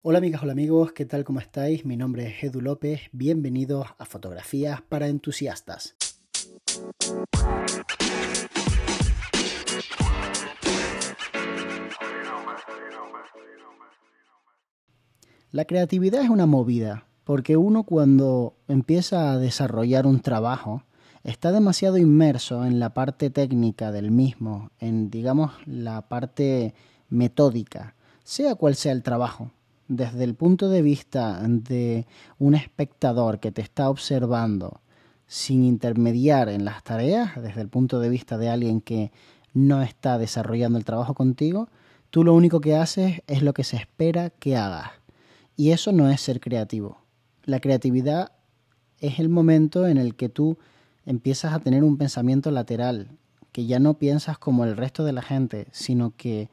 Hola amigas, hola amigos, ¿qué tal? ¿Cómo estáis? Mi nombre es Edu López, bienvenidos a Fotografías para Entusiastas. La creatividad es una movida, porque uno cuando empieza a desarrollar un trabajo está demasiado inmerso en la parte técnica del mismo, en digamos la parte metódica, sea cual sea el trabajo. Desde el punto de vista de un espectador que te está observando sin intermediar en las tareas, desde el punto de vista de alguien que no está desarrollando el trabajo contigo, tú lo único que haces es lo que se espera que hagas. Y eso no es ser creativo. La creatividad es el momento en el que tú empiezas a tener un pensamiento lateral, que ya no piensas como el resto de la gente, sino que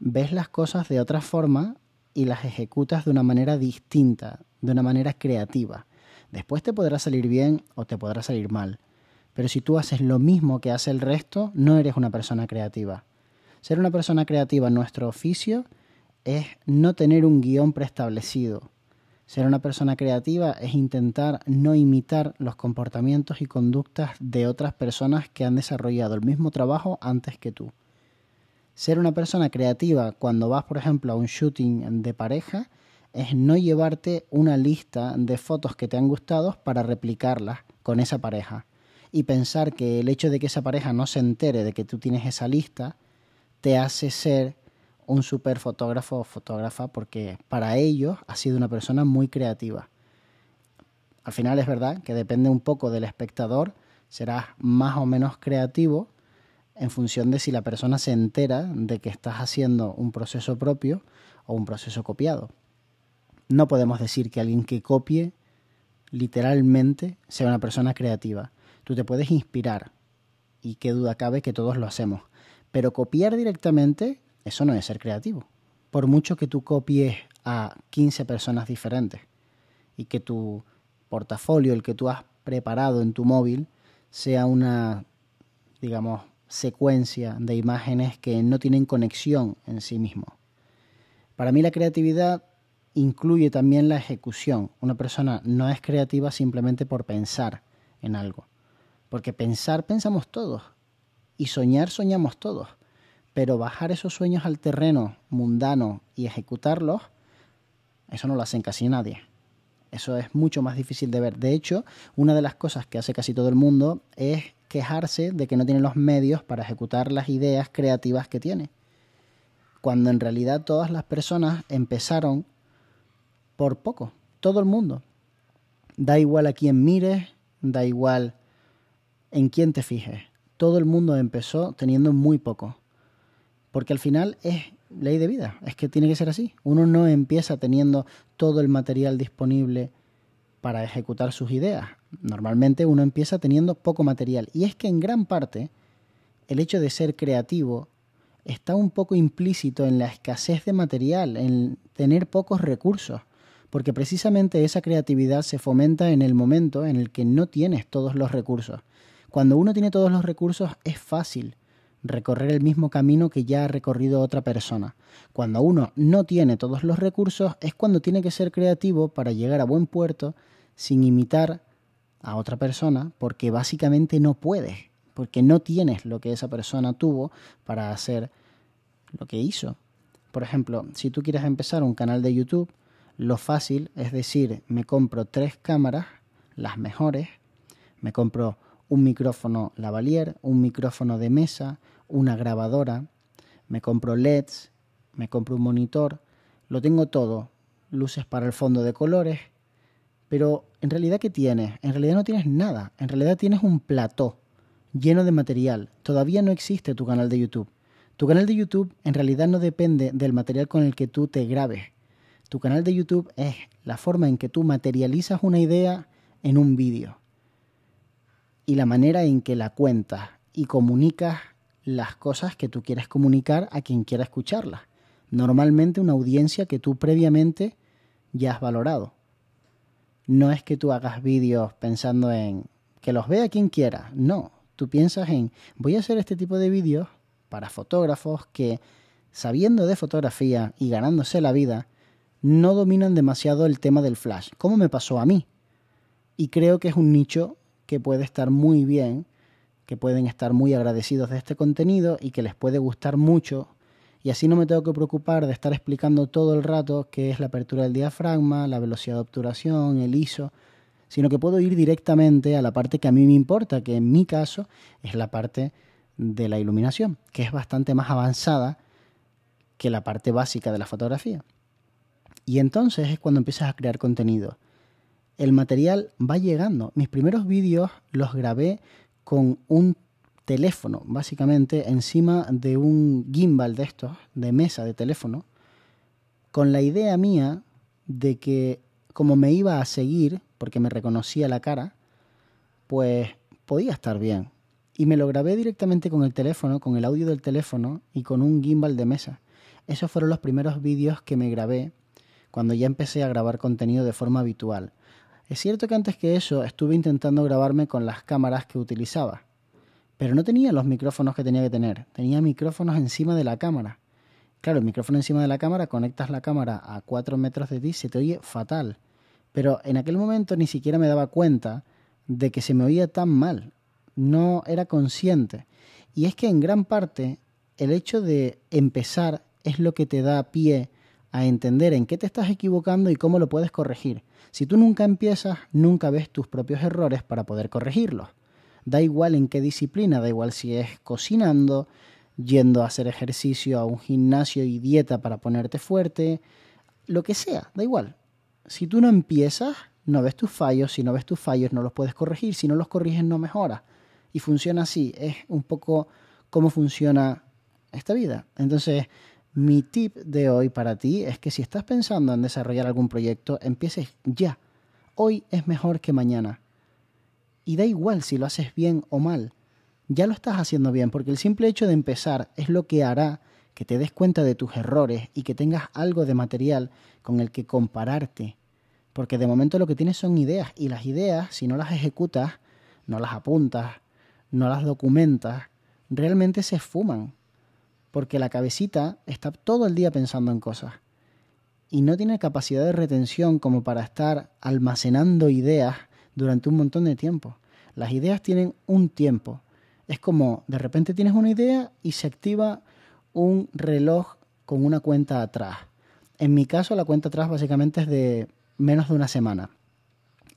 ves las cosas de otra forma y las ejecutas de una manera distinta, de una manera creativa. Después te podrá salir bien o te podrá salir mal. Pero si tú haces lo mismo que hace el resto, no eres una persona creativa. Ser una persona creativa en nuestro oficio es no tener un guion preestablecido. Ser una persona creativa es intentar no imitar los comportamientos y conductas de otras personas que han desarrollado el mismo trabajo antes que tú. Ser una persona creativa cuando vas, por ejemplo, a un shooting de pareja es no llevarte una lista de fotos que te han gustado para replicarlas con esa pareja y pensar que el hecho de que esa pareja no se entere de que tú tienes esa lista te hace ser un super fotógrafo o fotógrafa porque para ellos ha sido una persona muy creativa. Al final es verdad que depende un poco del espectador, serás más o menos creativo en función de si la persona se entera de que estás haciendo un proceso propio o un proceso copiado. No podemos decir que alguien que copie literalmente sea una persona creativa. Tú te puedes inspirar y qué duda cabe que todos lo hacemos. Pero copiar directamente eso no es ser creativo. Por mucho que tú copies a 15 personas diferentes y que tu portafolio, el que tú has preparado en tu móvil, sea una, digamos, secuencia de imágenes que no tienen conexión en sí mismo. Para mí la creatividad incluye también la ejecución. Una persona no es creativa simplemente por pensar en algo. Porque pensar pensamos todos. Y soñar soñamos todos pero bajar esos sueños al terreno mundano y ejecutarlos, eso no lo hacen casi nadie. Eso es mucho más difícil de ver. De hecho, una de las cosas que hace casi todo el mundo es quejarse de que no tiene los medios para ejecutar las ideas creativas que tiene. Cuando en realidad todas las personas empezaron por poco. Todo el mundo. Da igual a quién mires, da igual en quién te fijes. Todo el mundo empezó teniendo muy poco. Porque al final es ley de vida, es que tiene que ser así. Uno no empieza teniendo todo el material disponible para ejecutar sus ideas. Normalmente uno empieza teniendo poco material. Y es que en gran parte el hecho de ser creativo está un poco implícito en la escasez de material, en tener pocos recursos. Porque precisamente esa creatividad se fomenta en el momento en el que no tienes todos los recursos. Cuando uno tiene todos los recursos es fácil recorrer el mismo camino que ya ha recorrido otra persona. Cuando uno no tiene todos los recursos es cuando tiene que ser creativo para llegar a buen puerto sin imitar a otra persona porque básicamente no puedes, porque no tienes lo que esa persona tuvo para hacer lo que hizo. Por ejemplo, si tú quieres empezar un canal de YouTube, lo fácil es decir, me compro tres cámaras, las mejores, me compro un micrófono lavalier, un micrófono de mesa, una grabadora, me compro LEDs, me compro un monitor, lo tengo todo, luces para el fondo de colores, pero en realidad ¿qué tienes? En realidad no tienes nada, en realidad tienes un plató lleno de material, todavía no existe tu canal de YouTube. Tu canal de YouTube en realidad no depende del material con el que tú te grabes. Tu canal de YouTube es la forma en que tú materializas una idea en un vídeo y la manera en que la cuentas y comunicas las cosas que tú quieres comunicar a quien quiera escucharlas. Normalmente una audiencia que tú previamente ya has valorado. No es que tú hagas vídeos pensando en que los vea quien quiera, no. Tú piensas en voy a hacer este tipo de vídeos para fotógrafos que, sabiendo de fotografía y ganándose la vida, no dominan demasiado el tema del flash, como me pasó a mí. Y creo que es un nicho que puede estar muy bien, que pueden estar muy agradecidos de este contenido y que les puede gustar mucho. Y así no me tengo que preocupar de estar explicando todo el rato qué es la apertura del diafragma, la velocidad de obturación, el ISO, sino que puedo ir directamente a la parte que a mí me importa, que en mi caso es la parte de la iluminación, que es bastante más avanzada que la parte básica de la fotografía. Y entonces es cuando empiezas a crear contenido. El material va llegando. Mis primeros vídeos los grabé con un teléfono, básicamente encima de un gimbal de estos, de mesa de teléfono, con la idea mía de que como me iba a seguir, porque me reconocía la cara, pues podía estar bien. Y me lo grabé directamente con el teléfono, con el audio del teléfono y con un gimbal de mesa. Esos fueron los primeros vídeos que me grabé cuando ya empecé a grabar contenido de forma habitual. Es cierto que antes que eso estuve intentando grabarme con las cámaras que utilizaba, pero no tenía los micrófonos que tenía que tener, tenía micrófonos encima de la cámara. Claro, el micrófono encima de la cámara, conectas la cámara a 4 metros de ti, se te oye fatal. Pero en aquel momento ni siquiera me daba cuenta de que se me oía tan mal. No era consciente. Y es que en gran parte el hecho de empezar es lo que te da pie a entender en qué te estás equivocando y cómo lo puedes corregir. Si tú nunca empiezas, nunca ves tus propios errores para poder corregirlos. Da igual en qué disciplina, da igual si es cocinando, yendo a hacer ejercicio a un gimnasio y dieta para ponerte fuerte, lo que sea, da igual si tú no empiezas, no ves tus fallos, si no ves tus fallos no los puedes corregir, si no los corriges no mejoras. Y funciona así, es un poco cómo funciona esta vida. Entonces, mi tip de hoy para ti es que si estás pensando en desarrollar algún proyecto, empieces ya. Hoy es mejor que mañana. Y da igual si lo haces bien o mal. Ya lo estás haciendo bien, porque el simple hecho de empezar es lo que hará que te des cuenta de tus errores y que tengas algo de material con el que compararte. Porque de momento lo que tienes son ideas y las ideas, si no las ejecutas, no las apuntas, no las documentas, realmente se esfuman. Porque la cabecita está todo el día pensando en cosas y no tiene capacidad de retención como para estar almacenando ideas durante un montón de tiempo. Las ideas tienen un tiempo. Es como de repente tienes una idea y se activa un reloj con una cuenta atrás. En mi caso, la cuenta atrás básicamente es de menos de una semana.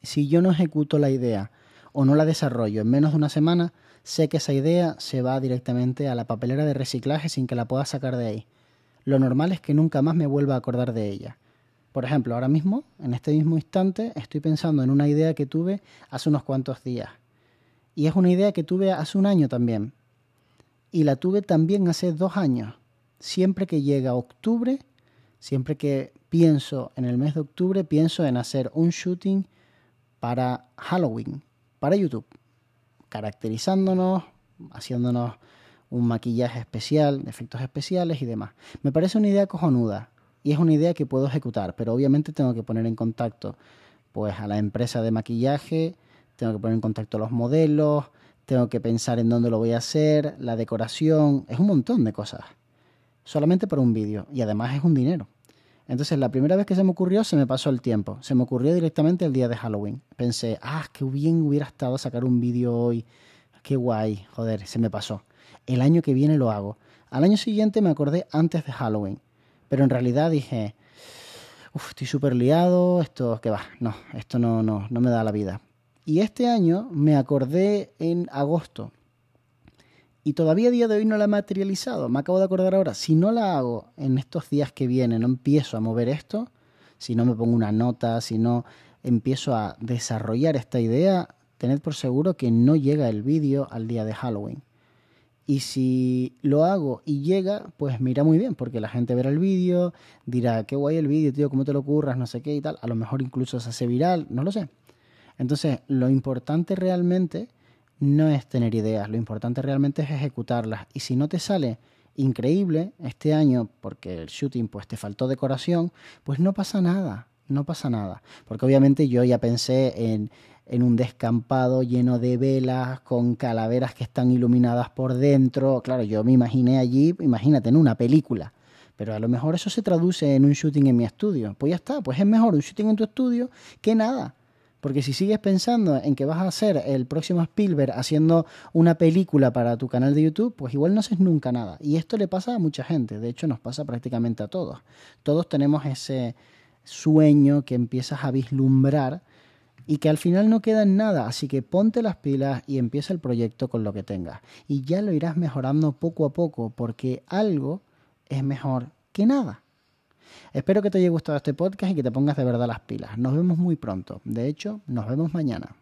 Si yo no ejecuto la idea o no la desarrollo en menos de una semana, sé que esa idea se va directamente a la papelera de reciclaje sin que la pueda sacar de ahí. Lo normal es que nunca más me vuelva a acordar de ella. Por ejemplo, ahora mismo, en este mismo instante, estoy pensando en una idea que tuve hace unos cuantos días. Y es una idea que tuve hace un año también, y la tuve también hace dos años. Siempre que llega octubre, siempre que pienso en el mes de octubre, pienso en hacer un shooting para Halloween, para YouTube, caracterizándonos, haciéndonos un maquillaje especial, efectos especiales y demás. Me parece una idea cojonuda y es una idea que puedo ejecutar, pero obviamente tengo que poner en contacto pues a la empresa de maquillaje, tengo que poner en contacto a los modelos, tengo que pensar en dónde lo voy a hacer, la decoración, es un montón de cosas. Solamente por un vídeo y además es un dinero. Entonces la primera vez que se me ocurrió se me pasó el tiempo. Se me ocurrió directamente el día de Halloween. Pensé, ah, qué bien hubiera estado sacar un vídeo hoy. Qué guay, joder, se me pasó. El año que viene lo hago. Al año siguiente me acordé antes de Halloween. Pero en realidad dije, uff, estoy súper liado, esto, que va, no, esto no, no, no me da la vida. Y este año me acordé en agosto. Y todavía a día de hoy no la he materializado. Me acabo de acordar ahora. Si no la hago en estos días que vienen, no empiezo a mover esto, si no me pongo una nota, si no empiezo a desarrollar esta idea, tened por seguro que no llega el vídeo al día de Halloween. Y si lo hago y llega, pues mira muy bien, porque la gente verá el vídeo, dirá, qué guay el vídeo, tío, cómo te lo curras, no sé qué y tal. A lo mejor incluso se hace viral, no lo sé. Entonces, lo importante realmente no es tener ideas, lo importante realmente es ejecutarlas. Y si no te sale increíble este año, porque el shooting pues te faltó decoración, pues no pasa nada, no pasa nada. Porque obviamente yo ya pensé en, en un descampado lleno de velas, con calaveras que están iluminadas por dentro. Claro, yo me imaginé allí, imagínate, en una película Pero a lo mejor eso se traduce en un shooting en mi estudio. Pues ya está, pues es mejor un shooting en tu estudio que nada. Porque si sigues pensando en que vas a ser el próximo Spielberg haciendo una película para tu canal de YouTube, pues igual no haces nunca nada. Y esto le pasa a mucha gente, de hecho nos pasa prácticamente a todos. Todos tenemos ese sueño que empiezas a vislumbrar y que al final no queda en nada, así que ponte las pilas y empieza el proyecto con lo que tengas. Y ya lo irás mejorando poco a poco, porque algo es mejor que nada. Espero que te haya gustado este podcast y que te pongas de verdad las pilas. Nos vemos muy pronto. De hecho, nos vemos mañana.